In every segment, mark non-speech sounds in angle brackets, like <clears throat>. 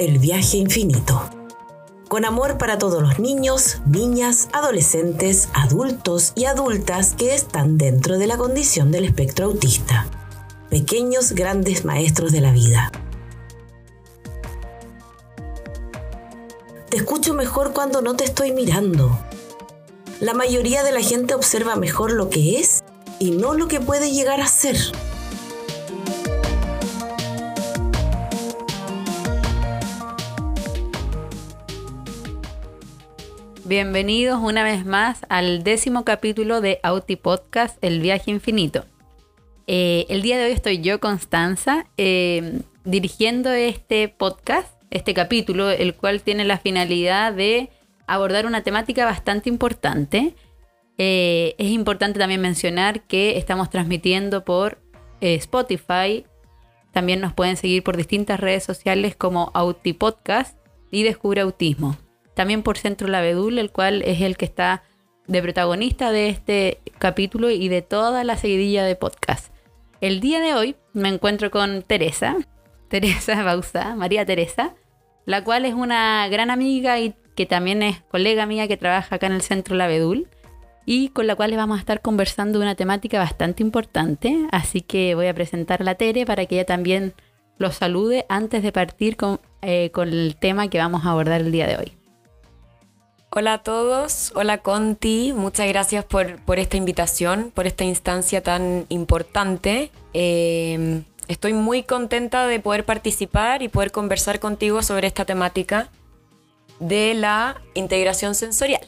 El viaje infinito. Con amor para todos los niños, niñas, adolescentes, adultos y adultas que están dentro de la condición del espectro autista. Pequeños grandes maestros de la vida. Te escucho mejor cuando no te estoy mirando. La mayoría de la gente observa mejor lo que es y no lo que puede llegar a ser. Bienvenidos una vez más al décimo capítulo de Auti Podcast, El viaje infinito. Eh, el día de hoy estoy yo, Constanza, eh, dirigiendo este podcast, este capítulo, el cual tiene la finalidad de abordar una temática bastante importante. Eh, es importante también mencionar que estamos transmitiendo por Spotify. También nos pueden seguir por distintas redes sociales como Auti Podcast y Descubre Autismo también por Centro Lavedul, el cual es el que está de protagonista de este capítulo y de toda la seguidilla de podcast. El día de hoy me encuentro con Teresa, <laughs> Teresa Bausa, María Teresa, la cual es una gran amiga y que también es colega mía que trabaja acá en el Centro Lavedul y con la cual vamos a estar conversando una temática bastante importante, así que voy a presentar a la Tere para que ella también los salude antes de partir con, eh, con el tema que vamos a abordar el día de hoy. Hola a todos, hola Conti, muchas gracias por, esta invitación, por esta instancia tan importante. Em, estoy muy contenta de poder participar y poder conversar contigo sobre esta temática de la integración sensorial.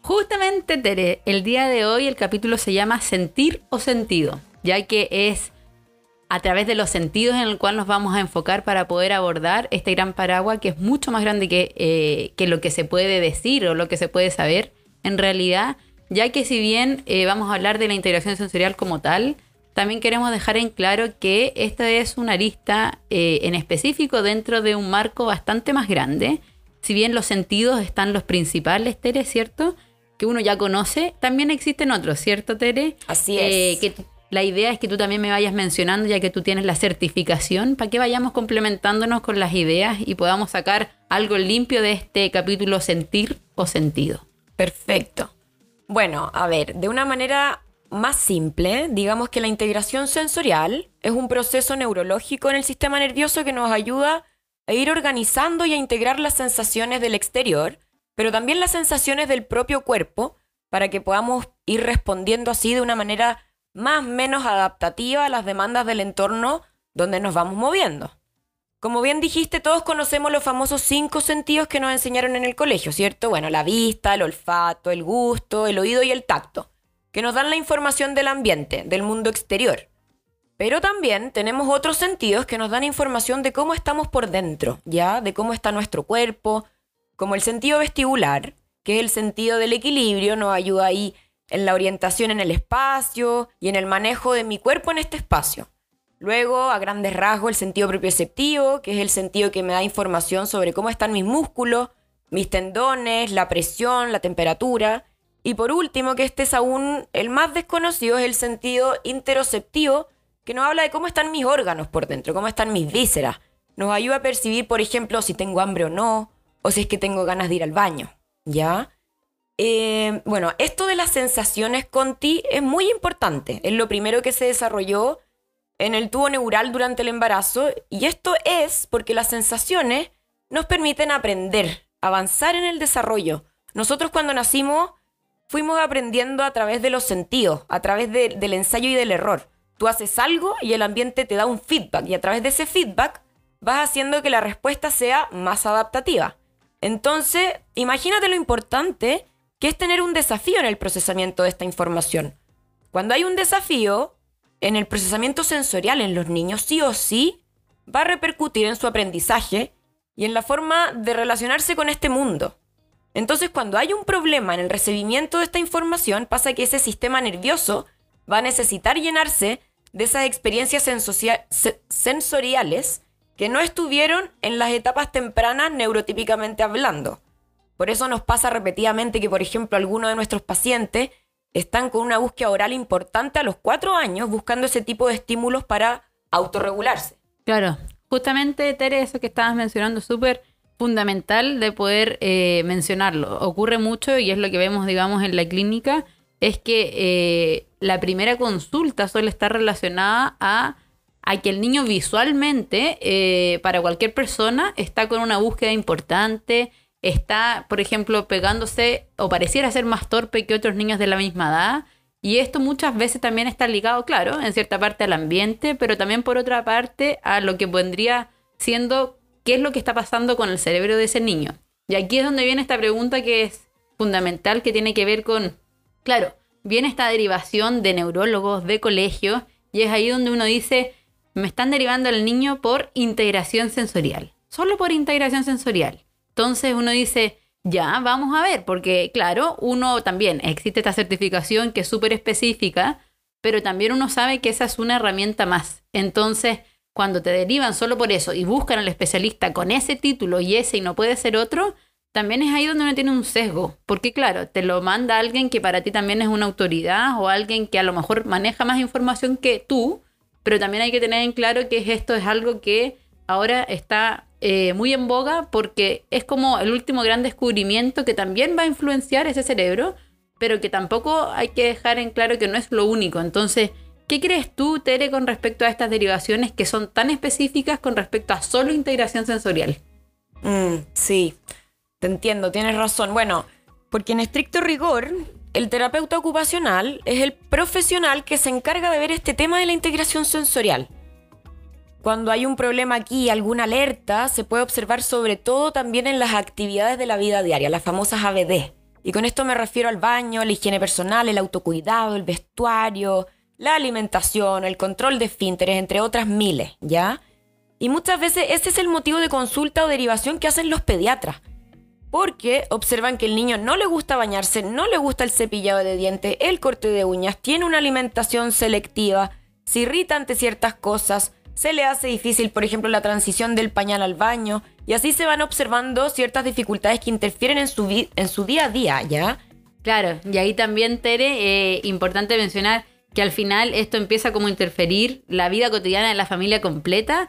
Justamente, Tere, el día de hoy el capítulo se llama Sentir o Sentido, ya que es a través de los sentidos en el cual nos vamos a enfocar para poder abordar este gran paraguas que es mucho más grande que, eh, que lo que se puede decir o lo que se puede saber en realidad, ya que si bien eh, vamos a hablar de la integración sensorial como tal, también queremos dejar en claro que esta es una arista eh, en específico dentro de un marco bastante más grande. Si bien los sentidos están los principales, Tere, ¿cierto? Que uno ya conoce, también existen otros, ¿cierto, Tere? Así es. que la idea es que tú también me vayas mencionando, ya que tú tienes la certificación, para que vayamos complementándonos con las ideas y podamos sacar algo limpio de este capítulo sentir o sentido. Perfecto. Bueno, a ver, de una manera más simple, digamos que la integración sensorial es un proceso neurológico en el sistema nervioso que nos ayuda a ir organizando y a integrar las sensaciones del exterior, pero también las sensaciones del propio cuerpo, para que podamos ir respondiendo así de una manera más o menos adaptativa a las demandas del entorno donde nos vamos moviendo. Como bien dijiste, todos conocemos los famosos cinco sentidos que nos enseñaron en el colegio, ¿cierto? Bueno, la vista, el olfato, el gusto, el oído y el tacto, que nos dan la información del ambiente, del mundo exterior. Pero también tenemos otros sentidos que nos dan información de cómo estamos por dentro, ¿ya? De cómo está nuestro cuerpo, como el sentido vestibular, que es el sentido del equilibrio, nos ayuda ahí en la orientación en el espacio y en el manejo de mi cuerpo en este espacio. Luego, a grandes rasgos, el sentido propioceptivo, que es el sentido que me da información sobre cómo están mis músculos, mis tendones, la presión, la temperatura. Y por último, que este es aún el más desconocido, es el sentido interoceptivo, que nos habla de cómo están mis órganos por dentro, cómo están mis vísceras. Nos ayuda a percibir, por ejemplo, si tengo hambre o no, o si es que tengo ganas de ir al baño. ¿Ya? Eh, bueno, esto de las sensaciones Conti es muy importante. Es lo primero que se desarrolló en el tubo neural durante el embarazo y esto es porque las sensaciones nos permiten aprender, avanzar en el desarrollo. Nosotros cuando nacimos fuimos aprendiendo a través de los sentidos, a través del ensayo y del error. Tú haces algo y el ambiente te da un feedback y a través de ese feedback vas haciendo que la respuesta sea más adaptativa. Entonces, imagínate lo importante que es tener un desafío en el procesamiento de esta información. Cuando hay un desafío en el procesamiento sensorial en los niños, sí o sí va a repercutir en su aprendizaje y en la forma de relacionarse con este mundo. Entonces, cuando hay un problema en el recibimiento de esta información, pasa que ese sistema nervioso va a necesitar llenarse de esas experiencias sensoriales que no estuvieron en las etapas tempranas neurotípicamente hablando. Por eso nos pasa repetidamente que, por ejemplo, algunos de nuestros pacientes están con una búsqueda oral importante a los cuatro años buscando ese tipo de estímulos para autorregularse. Claro, justamente, Tere, eso que estabas mencionando, súper fundamental de poder eh, mencionarlo. Ocurre mucho y es lo que vemos, digamos, en la clínica, es que eh, la primera consulta suele estar relacionada a, a que el niño visualmente, eh, para cualquier persona, está con una búsqueda importante, está, por ejemplo, pegándose o pareciera ser más torpe que otros niños de la misma edad. Y esto muchas veces también está ligado, claro, en cierta parte al ambiente, pero también por otra parte a lo que vendría siendo qué es lo que está pasando con el cerebro de ese niño. Y aquí es donde viene esta pregunta que es fundamental, que tiene que ver con, claro, viene esta derivación de neurólogos, de colegios, y es ahí donde uno dice, me están derivando al niño por integración sensorial, solo por integración sensorial. Entonces uno dice, ya, vamos a ver, porque claro, uno también, existe esta certificación que es súper específica, pero también uno sabe que esa es una herramienta más. Entonces, cuando te derivan solo por eso y buscan al especialista con ese título y ese y no puede ser otro, también es ahí donde uno tiene un sesgo. Porque claro, te lo manda alguien que para ti también es una autoridad o alguien que a lo mejor maneja más información que tú, pero también hay que tener en claro que esto es algo que ahora está eh, muy en boga porque es como el último gran descubrimiento que también va a influenciar ese cerebro, pero que tampoco hay que dejar en claro que no es lo único. Entonces, ¿Qué crees tú, Tere, con respecto a estas derivaciones que son tan específicas con respecto a solo integración sensorial? Mm, sí, te entiendo, tienes razón. Bueno, porque en estricto rigor, el terapeuta ocupacional es el profesional que se encarga de ver este tema de la integración sensorial. Cuando hay un problema aquí, alguna alerta, se puede observar sobre todo también en las actividades de la vida diaria, las famosas ABD. Y con esto me refiero al baño, la higiene personal, el autocuidado, el vestuario, la alimentación, el control de esfínteres, entre otras miles, ¿ya? Y muchas veces ese es el motivo de consulta o derivación que hacen los pediatras. Porque observan que el niño no le gusta bañarse, no le gusta el cepillado de dientes, el corte de uñas, tiene una alimentación selectiva, se irrita ante ciertas cosas, se le hace difícil, por ejemplo, la transición del pañal al baño, y así se van observando ciertas dificultades que interfieren en su, día a día, ¿ya? Claro, y ahí también, Tere, eh, importante mencionar que al final esto empieza como a interferir la vida cotidiana de la familia completa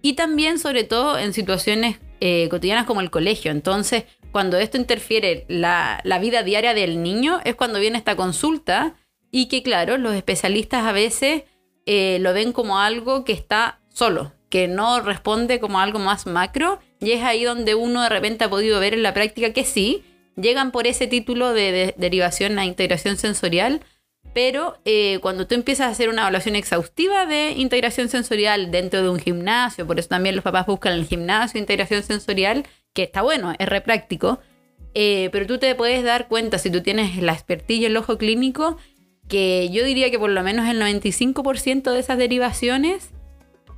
y también sobre todo en situaciones eh, cotidianas como el colegio. Entonces, cuando esto interfiere la vida diaria del niño es cuando viene esta consulta y que claro, los especialistas a veces eh, lo ven como algo que está solo, que no responde como algo más macro y es ahí donde uno de repente ha podido ver en la práctica que sí, llegan por ese título de derivación a integración sensorial, pero eh, cuando tú empiezas a hacer una evaluación exhaustiva de integración sensorial dentro de un gimnasio, por eso también los papás buscan en el gimnasio integración sensorial, que está bueno, es re práctico, eh, pero tú te puedes dar cuenta si tú tienes la expertilla el ojo clínico, que yo diría que por lo menos el 95% de esas derivaciones,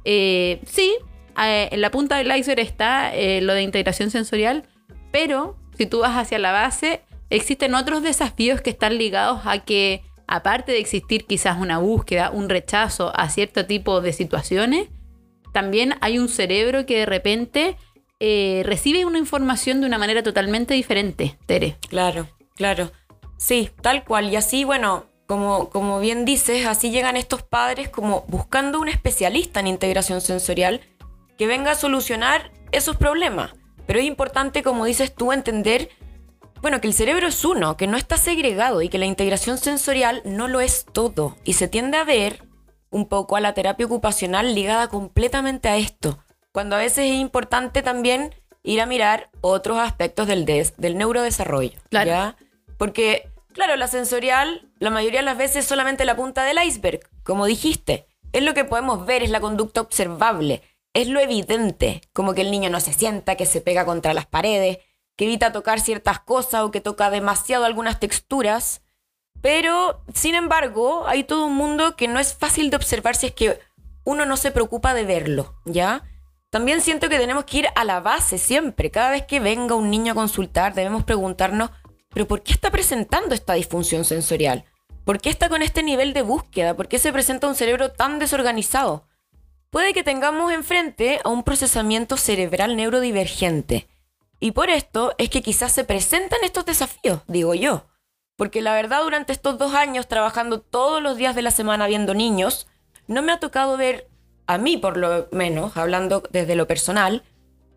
eh, sí, en la punta del iceberg está lo de integración sensorial, pero si tú vas hacia la base, existen otros desafíos que están ligados a que aparte de existir quizás una búsqueda, un rechazo a cierto tipo de situaciones, también hay un cerebro que de repente eh, recibe una información de una manera totalmente diferente, Tere. Claro, claro. Sí, tal cual. Y así, bueno, como, como bien dices, así llegan estos padres como buscando un especialista en integración sensorial que venga a solucionar esos problemas. Pero es importante, como dices tú, entender bueno, que el cerebro es uno, que no está segregado y que la integración sensorial no lo es todo. Y se tiende a ver un poco a la terapia ocupacional ligada completamente a esto, cuando a veces es importante también ir a mirar otros aspectos del, del neurodesarrollo. Claro. Porque, claro, la sensorial, la mayoría de las veces es solamente la punta del iceberg, como dijiste. Es lo que podemos ver, es la conducta observable, es lo evidente, como que el niño no se sienta, que se pega contra las paredes, que evita tocar ciertas cosas o que toca demasiado algunas texturas. Pero, sin embargo, hay todo un mundo que no es fácil de observar si es que uno no se preocupa de verlo, ¿ya? También siento que tenemos que ir a la base siempre. Cada vez que venga un niño a consultar, debemos preguntarnos, ¿pero por qué está presentando esta disfunción sensorial? ¿Por qué está con este nivel de búsqueda? ¿Por qué se presenta un cerebro tan desorganizado? Puede que tengamos enfrente a un procesamiento cerebral neurodivergente y por esto es que quizás se presentan estos desafíos, digo yo. Porque la verdad, durante estos dos años trabajando todos los días de la semana viendo niños, no me ha tocado ver a mí por lo menos, hablando desde lo personal,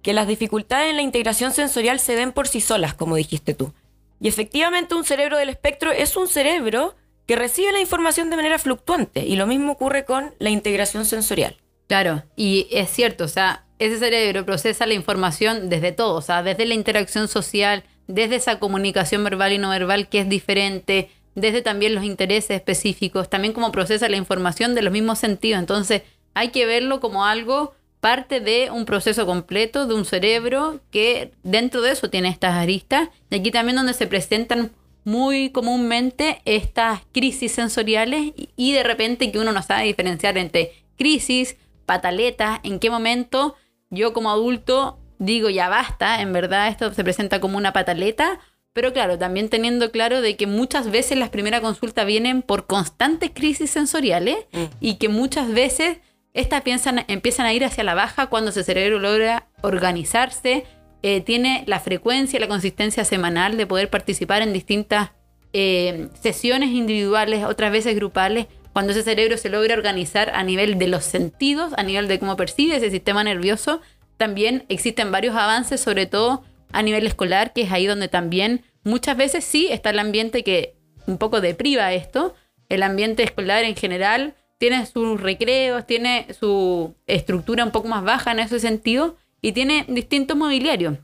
que las dificultades en la integración sensorial se den por sí solas, como dijiste tú. Y efectivamente un cerebro del espectro es un cerebro que recibe la información de manera fluctuante y lo mismo ocurre con la integración sensorial. Claro, y es cierto, o sea, ese cerebro procesa la información desde todo, o sea, desde la interacción social, desde esa comunicación verbal y no verbal que es diferente, desde también los intereses específicos, también cómo procesa la información de los mismos sentidos. Entonces, hay que verlo como algo parte de un proceso completo de un cerebro que dentro de eso tiene estas aristas. Y aquí también donde se presentan muy comúnmente estas crisis sensoriales y de repente que uno no sabe diferenciar entre crisis, pataletas, en qué momento yo como adulto digo ya basta, en verdad esto se presenta como una pataleta, pero claro, también teniendo claro de que muchas veces las primeras consultas vienen por constantes crisis sensoriales mm. y que muchas veces estas piensan, empiezan a ir hacia la baja cuando ese cerebro logra organizarse, eh, tiene la frecuencia la consistencia semanal de poder participar en distintas eh, sesiones individuales, otras veces grupales, cuando ese cerebro se logra organizar a nivel de los sentidos, a nivel de cómo percibe ese sistema nervioso, también existen varios avances, sobre todo a nivel escolar, que es ahí donde también muchas veces sí está el ambiente que un poco depriva esto. El ambiente escolar en general tiene sus recreos, tiene su estructura un poco más baja en ese sentido y tiene distintos mobiliarios.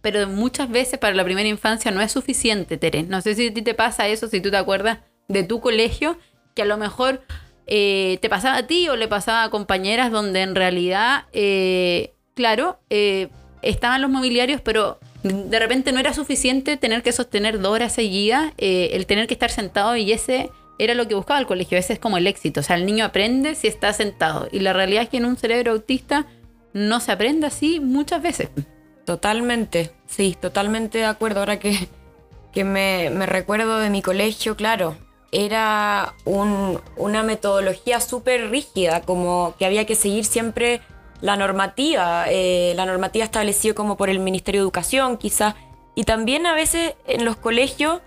Pero muchas veces para la primera infancia no es suficiente, Tere. No sé si a ti te pasa eso, si tú te acuerdas de tu colegio, que a lo mejor eh, te pasaba a ti o le pasaba a compañeras donde en realidad, eh, claro, eh, estaban los mobiliarios, pero de repente no era suficiente tener que sostener dos horas seguidas, el tener que estar sentado y ese era lo que buscaba el colegio, ese es como el éxito, o sea, el niño aprende si está sentado y la realidad es que en un cerebro autista no se aprende así muchas veces. Totalmente, sí, totalmente de acuerdo. Ahora que, que me, me recuerdo de mi colegio, claro, era una metodología súper rígida, como que había que seguir siempre la normativa, eh, la normativa establecida como por el Ministerio de Educación quizás, y también a veces en los colegios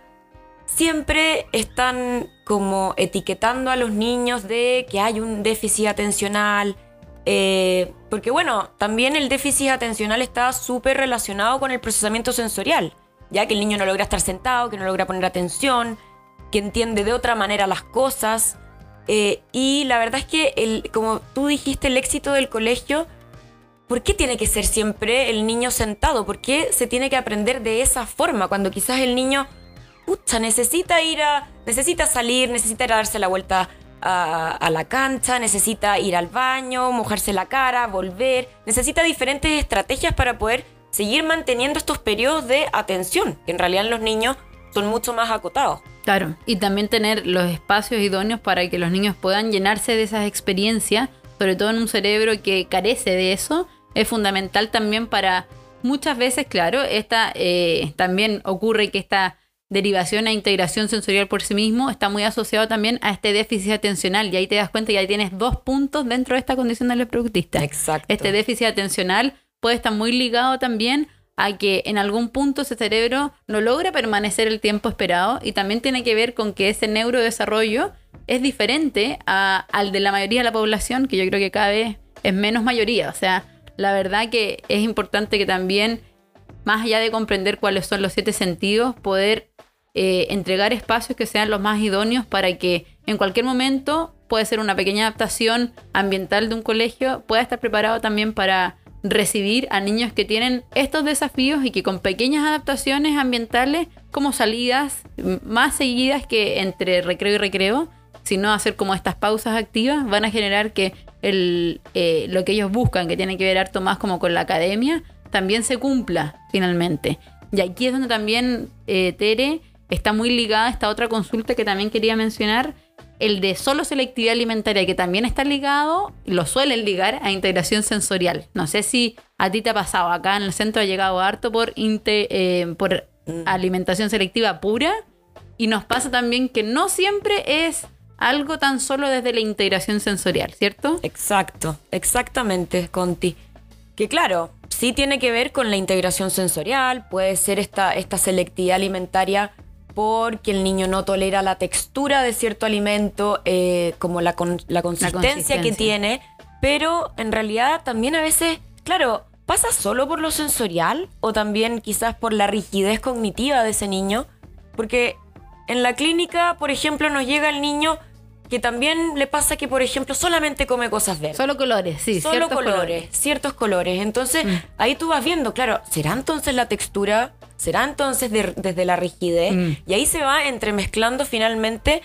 siempre están como etiquetando a los niños de que hay un déficit atencional, eh, porque bueno, también el déficit atencional está súper relacionado con el procesamiento sensorial, ya que el niño no logra estar sentado, que no logra poner atención, que entiende de otra manera las cosas. Eh, y la verdad es que, el, como tú dijiste, el éxito del colegio, ¿por qué tiene que ser siempre el niño sentado? ¿Por qué se tiene que aprender de esa forma cuando quizás el niño, pucha, necesita ir a, necesita salir, necesita ir a darse la vuelta a, la cancha, necesita ir al baño, mojarse la cara, volver, necesita diferentes estrategias para poder seguir manteniendo estos periodos de atención, que en realidad en los niños son mucho más acotados. Claro, y también tener los espacios idóneos para que los niños puedan llenarse de esas experiencias, sobre todo en un cerebro que carece de eso, es fundamental también para muchas veces, claro, esta, eh, también ocurre que esta derivación a integración sensorial por sí mismo está muy asociado también a este déficit atencional y ahí te das cuenta que ahí tienes dos puntos dentro de esta condición del productista. Exacto. Este déficit atencional puede estar muy ligado también a que en algún punto ese cerebro no logra permanecer el tiempo esperado y también tiene que ver con que ese neurodesarrollo es diferente al de la mayoría de la población, que yo creo que cada vez es menos mayoría. O sea, la verdad que es importante que también, más allá de comprender cuáles son los siete sentidos, poder eh, entregar espacios que sean los más idóneos para que en cualquier momento puede ser una pequeña adaptación ambiental de un colegio, pueda estar preparado también para recibir a niños que tienen estos desafíos y que con pequeñas adaptaciones ambientales, como salidas más seguidas que entre recreo y recreo, sino hacer como estas pausas activas, van a generar que eh, lo que ellos buscan, que tiene que ver harto más como con la academia, también se cumpla finalmente. Y aquí es donde también eh, Tere está muy ligada a esta otra consulta que también quería mencionar, el de solo selectividad alimentaria, que también está ligado, lo suelen ligar a integración sensorial. No sé si a ti te ha pasado, acá en el centro ha llegado harto por, eh, por mm. alimentación selectiva pura y nos pasa también que no siempre es algo tan solo desde la integración sensorial, ¿cierto? Exacto, exactamente, Conti. Que claro, sí tiene que ver con la integración sensorial, puede ser esta, esta selectividad alimentaria porque el niño no tolera la textura de cierto alimento, eh, como la, consistencia que tiene, pero en realidad también a veces, claro, pasa solo por lo sensorial o también quizás por la rigidez cognitiva de ese niño, porque en la clínica, por ejemplo, nos llega el niño que también le pasa que, por ejemplo, solamente come cosas verdes. Solo colores, sí. Solo colores, ciertos colores. Entonces, Mm. ahí tú vas viendo, claro, ¿será entonces la textura? ¿Será entonces de- desde la rigidez? Mm. Y ahí se va entremezclando finalmente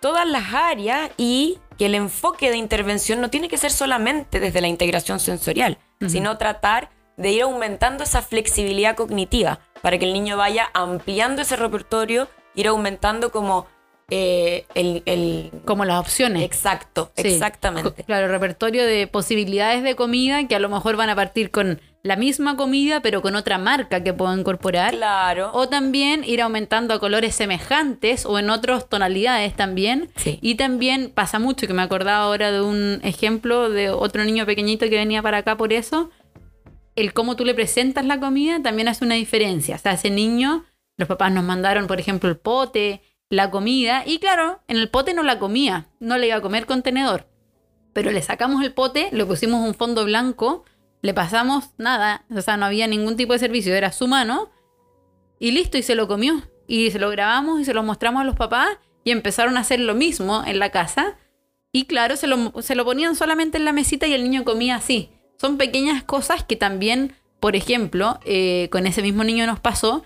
todas las áreas y que el enfoque de intervención no tiene que ser solamente desde la integración sensorial, sino tratar de ir aumentando esa flexibilidad cognitiva para que el niño vaya ampliando ese repertorio, ir aumentando como eh, el, el- Como las opciones. Exacto, Sí. exactamente. Claro, repertorio de posibilidades de comida que a lo mejor van a partir con la misma comida, pero con otra marca que puedo incorporar. Claro. O también ir aumentando a colores semejantes o en otras tonalidades también. Sí. Y también pasa mucho, que me acordaba ahora de un ejemplo de otro niño pequeñito que venía para acá por eso. El cómo tú le presentas la comida también hace una diferencia. O sea, ese niño, los papás nos mandaron, por ejemplo, el pote, la comida, y claro, en el pote no la comía, no le iba a comer con tenedor. Pero le sacamos el pote, le pusimos un fondo blanco, le pasamos nada, o sea, no había ningún tipo de servicio, era su mano, y listo, y se lo comió. Y se lo grabamos y se lo mostramos a los papás y empezaron a hacer lo mismo en la casa. Y claro, se lo, se lo ponían solamente en la mesita y el niño comía así. Son pequeñas cosas que también, por ejemplo, eh, con ese mismo niño nos pasó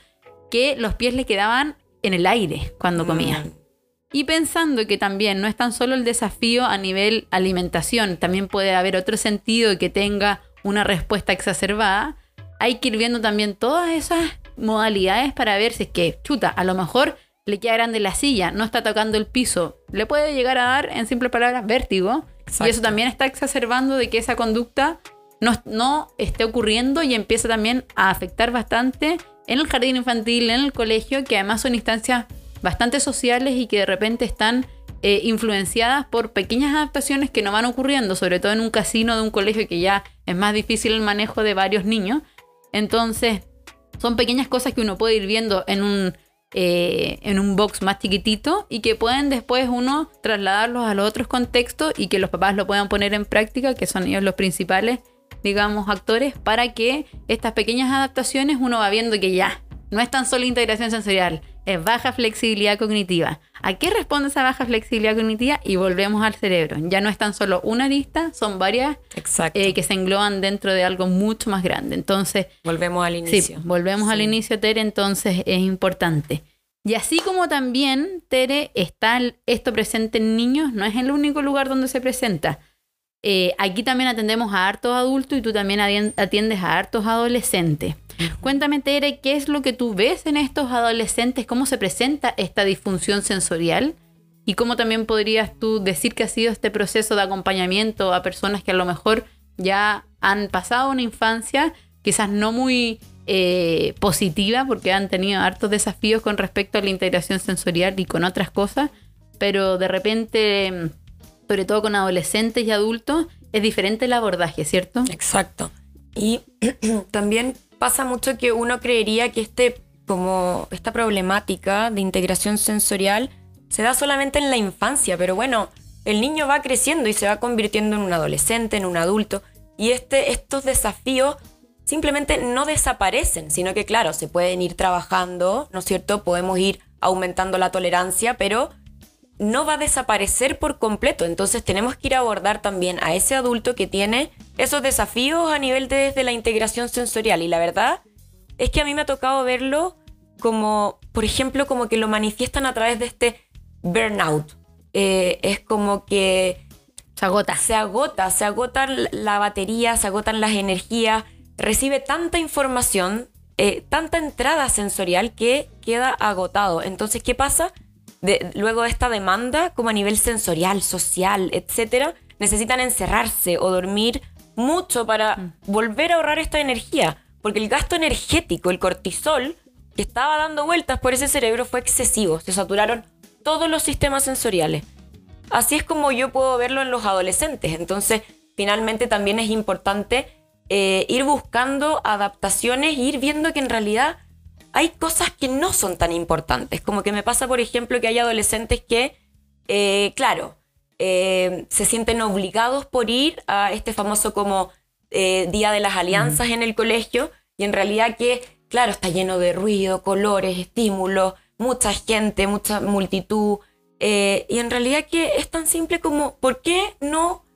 que los pies le quedaban en el aire cuando comía. Mm. Y pensando que también no es tan solo el desafío a nivel alimentación, también puede haber otro sentido que tenga una respuesta exacerbada, hay que ir viendo también todas esas modalidades para ver si es que, chuta, a lo mejor le queda grande la silla, no está tocando el piso, le puede llegar a dar, en simples palabras, vértigo. Y eso también está exacerbando de que esa conducta no, no esté ocurriendo y empieza también a afectar bastante en el jardín infantil, en el colegio, que además son instancias bastante sociales y que de repente están eh, influenciadas por pequeñas adaptaciones que no van ocurriendo, sobre todo en un casino de un colegio que ya es más difícil el manejo de varios niños. Entonces, son pequeñas cosas que uno puede ir viendo en un, eh, en un box más chiquitito y que pueden después uno trasladarlos a los otros contextos y que los papás lo puedan poner en práctica, que son ellos los principales, digamos, actores, para que estas pequeñas adaptaciones uno va viendo que ya no es tan solo integración sensorial, es baja flexibilidad cognitiva. ¿A qué responde esa baja flexibilidad cognitiva? Y volvemos al cerebro. Ya no es tan solo una arista, son varias Exacto. eh, que se engloban dentro de algo mucho más grande. Entonces, Volvemos al Sí, inicio. volvemos al Sí. inicio, Tere, entonces es importante. Y así como también, Tere, está el- esto presente en niños, no es el único lugar donde se presenta. Eh, aquí también atendemos a hartos adultos y tú también atiendes a hartos adolescentes. Cuéntame, Tere, ¿qué es lo que tú ves en estos adolescentes? ¿Cómo se presenta esta disfunción sensorial? ¿Y cómo también podrías tú decir que ha sido este proceso de acompañamiento a personas que a lo mejor ya han pasado una infancia quizás no muy eh, positiva porque han tenido hartos desafíos con respecto a la integración sensorial y con otras cosas, pero de repente, sobre todo con adolescentes y adultos, es diferente el abordaje, ¿cierto? Exacto. Y <clears throat> también pasa mucho que uno creería que este, como esta problemática de integración sensorial se da solamente en la infancia, pero bueno, el niño va creciendo y se va convirtiendo en un adolescente, en un adulto, y este, estos desafíos simplemente no desaparecen, sino que claro, se pueden ir trabajando, ¿no es cierto? Podemos ir aumentando la tolerancia, pero no va a desaparecer por completo. Entonces tenemos que ir a abordar también a ese adulto que tiene esos desafíos a nivel de, desde la integración sensorial. Y la verdad es que a mí me ha tocado verlo como, por ejemplo, como que lo manifiestan a través de este burnout. Eh, es como que Se agota. se agota, se agota la batería, se agotan las energías, recibe tanta información, eh, tanta entrada sensorial que queda agotado. Entonces, ¿qué pasa? De- luego de esta demanda, como a nivel sensorial, social, etcétera, necesitan encerrarse o dormir mucho para volver a ahorrar esta energía. Porque el gasto energético, el cortisol, que estaba dando vueltas por ese cerebro fue excesivo. Se saturaron todos los sistemas sensoriales. Así es como yo puedo verlo en los adolescentes. Entonces, finalmente también es importante eh, ir buscando adaptaciones e ir viendo que en realidad hay cosas que no son tan importantes. Como que me pasa, por ejemplo, que hay adolescentes que, eh, claro, eh, se sienten obligados por ir a este famoso como eh, Día de las Alianzas en el colegio y en realidad que, claro, está lleno de ruido, colores, estímulos, mucha gente, mucha multitud. Eh, y en realidad que es tan simple como, ¿por qué no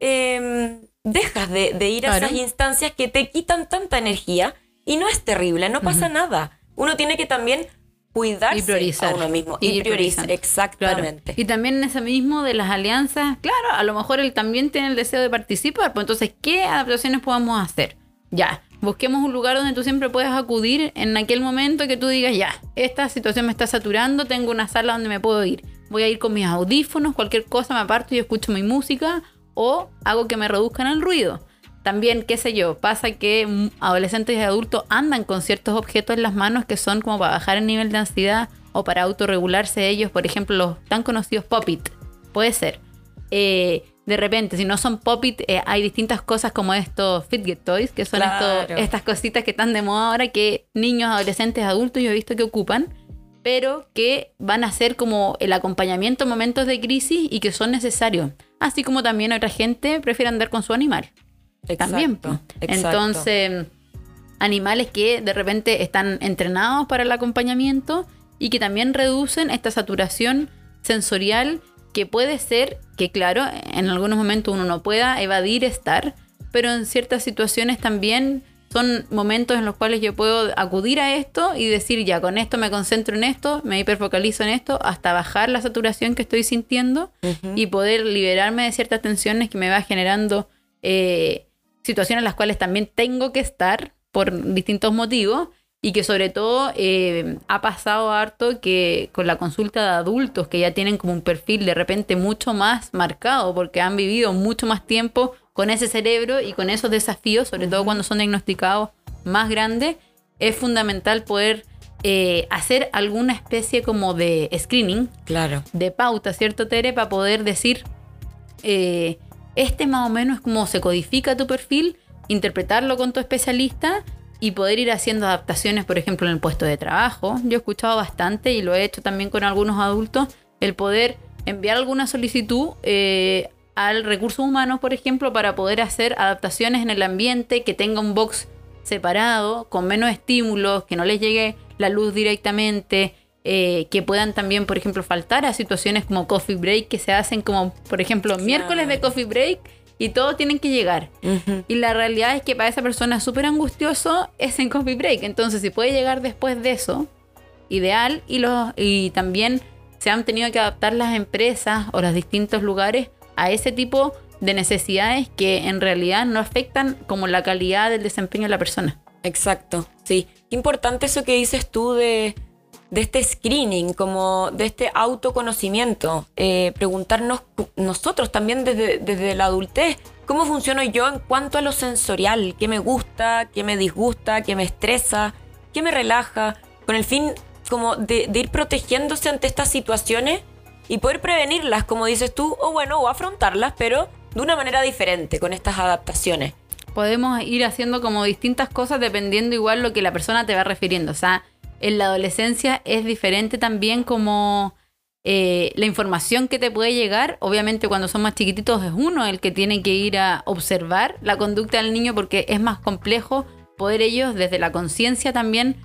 em, dejas de, ir a esas instancias que te quitan tanta energía? Y no es terrible, no pasa nada. Uno tiene que también cuidarse y priorizar. a uno mismo y, priorizar, exactamente. Y también en ese mismo de las alianzas, claro, a lo mejor él también tiene el deseo de participar, pues entonces, ¿qué adaptaciones podemos hacer? Ya, busquemos un lugar donde tú siempre puedas acudir en aquel momento que tú digas, ya, esta situación me está saturando, tengo una sala donde me puedo ir. Voy a ir con mis audífonos, cualquier cosa me aparto y escucho mi música o hago que me reduzcan el ruido. También, qué sé yo, pasa que adolescentes y adultos andan con ciertos objetos en las manos que son como para bajar el nivel de ansiedad o para autorregularse ellos, por ejemplo, los tan conocidos pop-it. Puede ser. Eh, de repente, si no son pop-it, eh, hay distintas cosas como estos Fidget Toys, que son estas cositas que están de moda ahora que niños, adolescentes, adultos yo he visto que ocupan, pero que van a ser como el acompañamiento en momentos de crisis y que son necesarios. Así como también otra gente prefiere andar con su animal también. Entonces, animales que de repente están entrenados para el acompañamiento y que también reducen esta saturación sensorial que puede ser que, claro, en algunos momentos uno no pueda evadir estar, pero en ciertas situaciones también son momentos en los cuales yo puedo acudir a esto y decir, ya, con esto me concentro en esto, me hiperfocalizo en esto, hasta bajar la saturación que estoy sintiendo y poder liberarme de ciertas tensiones que me va generando eh, situaciones en las cuales también tengo que estar por distintos motivos y que sobre todo eh, ha pasado harto que con la consulta de adultos que ya tienen como un perfil de repente mucho más marcado porque han vivido mucho más tiempo con ese cerebro y con esos desafíos, sobre todo cuando son diagnosticados más grandes, es fundamental poder eh, hacer alguna especie como de screening, claro. de pauta, ¿cierto, Tere? Para poder decir, eh, este más o menos es como se codifica tu perfil, interpretarlo con tu especialista y poder ir haciendo adaptaciones, por ejemplo, en el puesto de trabajo. Yo he escuchado bastante y lo he hecho también con algunos adultos, el poder enviar alguna solicitud eh, al recurso humano, por ejemplo, para poder hacer adaptaciones en el ambiente, que tenga un box separado, con menos estímulos, que no les llegue la luz directamente, eh, que puedan también, por ejemplo, faltar a situaciones como coffee break que se hacen como, por ejemplo, miércoles de coffee break y todos tienen que llegar. Y la realidad es que para esa persona súper angustioso es en coffee break. Entonces, si puede llegar después de eso, ideal. Y, los, y también se han tenido que adaptar las empresas o los distintos lugares a ese tipo de necesidades que en realidad no afectan como la calidad del desempeño de la persona. Exacto, sí. Qué importante eso que dices tú de de este screening, como de este autoconocimiento, eh, preguntarnos nosotros también desde, desde la adultez, cómo funciono yo en cuanto a lo sensorial, qué me gusta, qué me disgusta, qué me estresa, qué me relaja, con el fin como de, ir protegiéndose ante estas situaciones y poder prevenirlas, como dices tú, o bueno, o afrontarlas, pero de una manera diferente, con estas adaptaciones. Podemos ir haciendo como distintas cosas dependiendo igual lo que la persona te va refiriendo. O sea, en la adolescencia es diferente también como eh, la información que te puede llegar. Obviamente cuando son más chiquititos es uno el que tiene que ir a observar la conducta del niño porque es más complejo poder ellos desde la conciencia también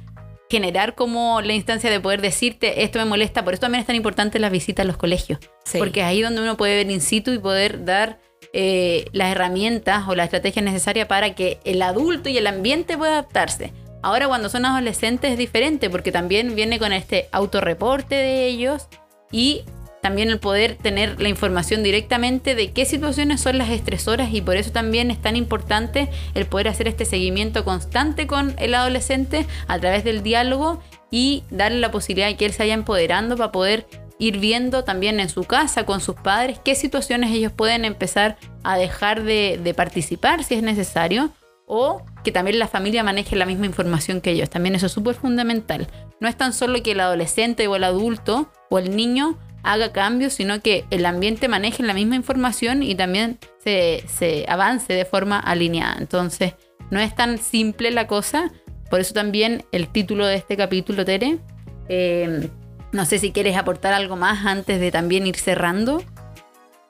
generar como la instancia de poder decirte esto me molesta. Por eso también es tan importante las visitas a los colegios. Porque es ahí donde uno puede ver in situ y poder dar eh, las herramientas o la estrategia necesaria para que el adulto y el ambiente pueda adaptarse. Ahora cuando son adolescentes es diferente porque también viene con este autorreporte de ellos y también el poder tener la información directamente de qué situaciones son las estresoras y por eso también es tan importante el poder hacer este seguimiento constante con el adolescente a través del diálogo y darle la posibilidad de que él se vaya empoderando para poder ir viendo también en su casa con sus padres qué situaciones ellos pueden empezar a dejar de, de participar si es necesario o que también la familia maneje la misma información que ellos. También eso es súper fundamental. No es tan solo que el adolescente o el adulto o el niño haga cambios, sino que el ambiente maneje la misma información y también se, avance de forma alineada. Entonces, no es tan simple la cosa. Por eso también el título de este capítulo, Tere. Eh, no sé si quieres aportar algo más antes de también ir cerrando.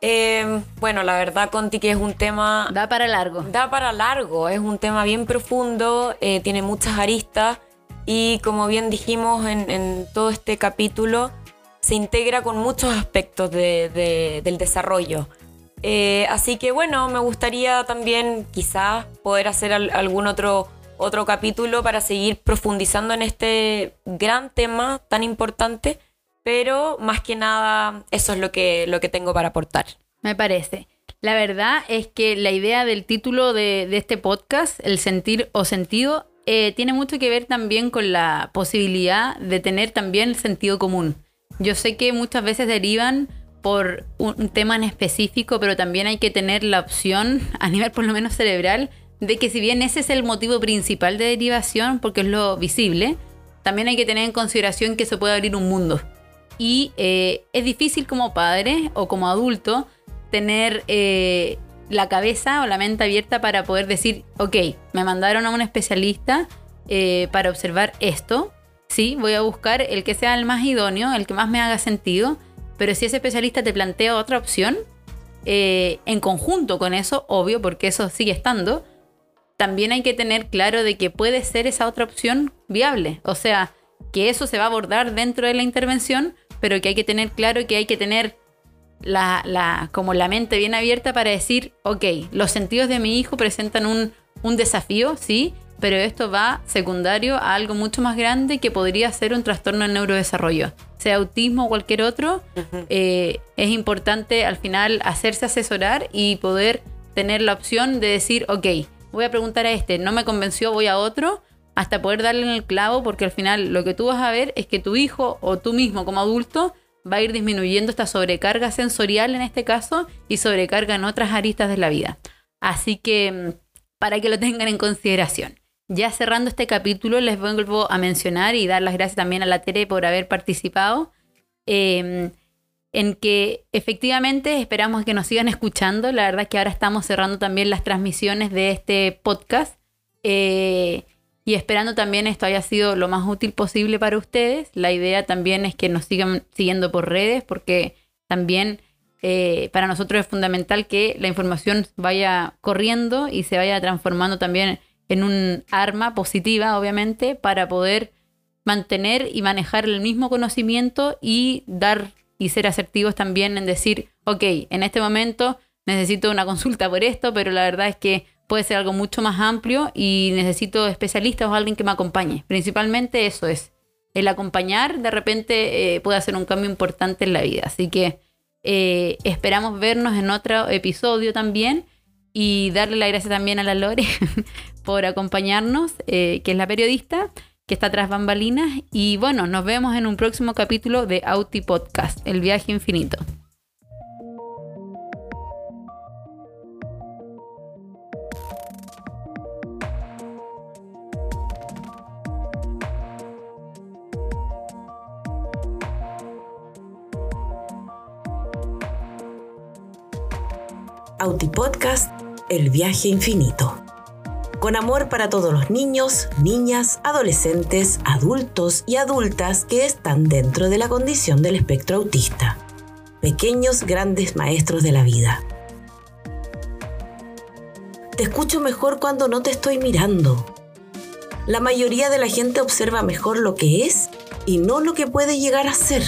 Eh, bueno, la verdad, Conti, que es un tema... Da para largo. Da para largo, es un tema bien profundo, eh, tiene muchas aristas y como bien dijimos en, en todo este capítulo, se integra con muchos aspectos de- de- del desarrollo. Eh, así que bueno, me gustaría también quizás poder hacer al- algún otro, otro capítulo para seguir profundizando en este gran tema tan importante, pero más que nada eso es lo que, lo que tengo para aportar. Me parece. La verdad es que la idea del título de, de este podcast, el sentir o sentido, eh, tiene mucho que ver también con la posibilidad de tener también sentido común. Yo sé que muchas veces derivan por un tema en específico, pero también hay que tener la opción, <laughs> a nivel por lo menos cerebral, de que si bien ese es el motivo principal de derivación, porque es lo visible, también hay que tener en consideración que se puede abrir un mundo. Y eh, es difícil como padre o como adulto tener eh, la cabeza o la mente abierta para poder decir, ok, me mandaron a un especialista eh, para observar esto, sí, voy a buscar el que sea el más idóneo, el que más me haga sentido, pero si ese especialista te plantea otra opción, en conjunto con eso, obvio, porque eso sigue estando, también hay que tener claro de que puede ser esa otra opción viable. O sea, que eso se va a abordar dentro de la intervención, pero que hay que tener claro que hay que tener la, la- como la mente bien abierta para decir, ok, los sentidos de mi hijo presentan un, un desafío, sí, pero esto va secundario a algo mucho más grande que podría ser un trastorno en neurodesarrollo, sea autismo o cualquier otro. eh, es importante al final hacerse asesorar y poder tener la opción de decir, ok, voy a preguntar a este, no me convenció, voy a otro, hasta poder darle en el clavo, porque al final lo que tú vas a ver es que tu hijo o tú mismo como adulto va a ir disminuyendo esta sobrecarga sensorial en este caso y sobrecarga en otras aristas de la vida. Así que mm, para que lo tengan en consideración. Ya cerrando este capítulo, les vuelvo a mencionar y dar las gracias también a la Tere por haber participado. eh, en que efectivamente esperamos que nos sigan escuchando. La verdad es que ahora estamos cerrando también las transmisiones de este podcast. eh, y esperando también esto haya sido lo más útil posible para ustedes. La idea también es que nos sigan siguiendo por redes porque también eh, para nosotros es fundamental que la información vaya corriendo y se vaya transformando también en un arma positiva, obviamente, para poder mantener y manejar el mismo conocimiento y dar y ser asertivos también en decir, ok, en este momento necesito una consulta por esto, pero la verdad es que puede ser algo mucho más amplio y necesito especialistas o alguien que me acompañe. Principalmente eso es. El acompañar de repente eh, puede hacer un cambio importante en la vida. Así que eh, esperamos vernos en otro episodio también y darle la gracia también a la Lore <laughs> por acompañarnos, eh, que es la periodista que está tras bambalinas. Y bueno, nos vemos en un próximo capítulo de Auti Podcast, El viaje infinito. Autipodcast El viaje infinito. Con amor para todos los niños, niñas, adolescentes, adultos y adultas que están dentro de la condición del espectro autista. Pequeños grandes maestros de la vida. Te escucho mejor cuando no te estoy mirando. La mayoría de la gente observa mejor lo que es y no lo que puede llegar a ser.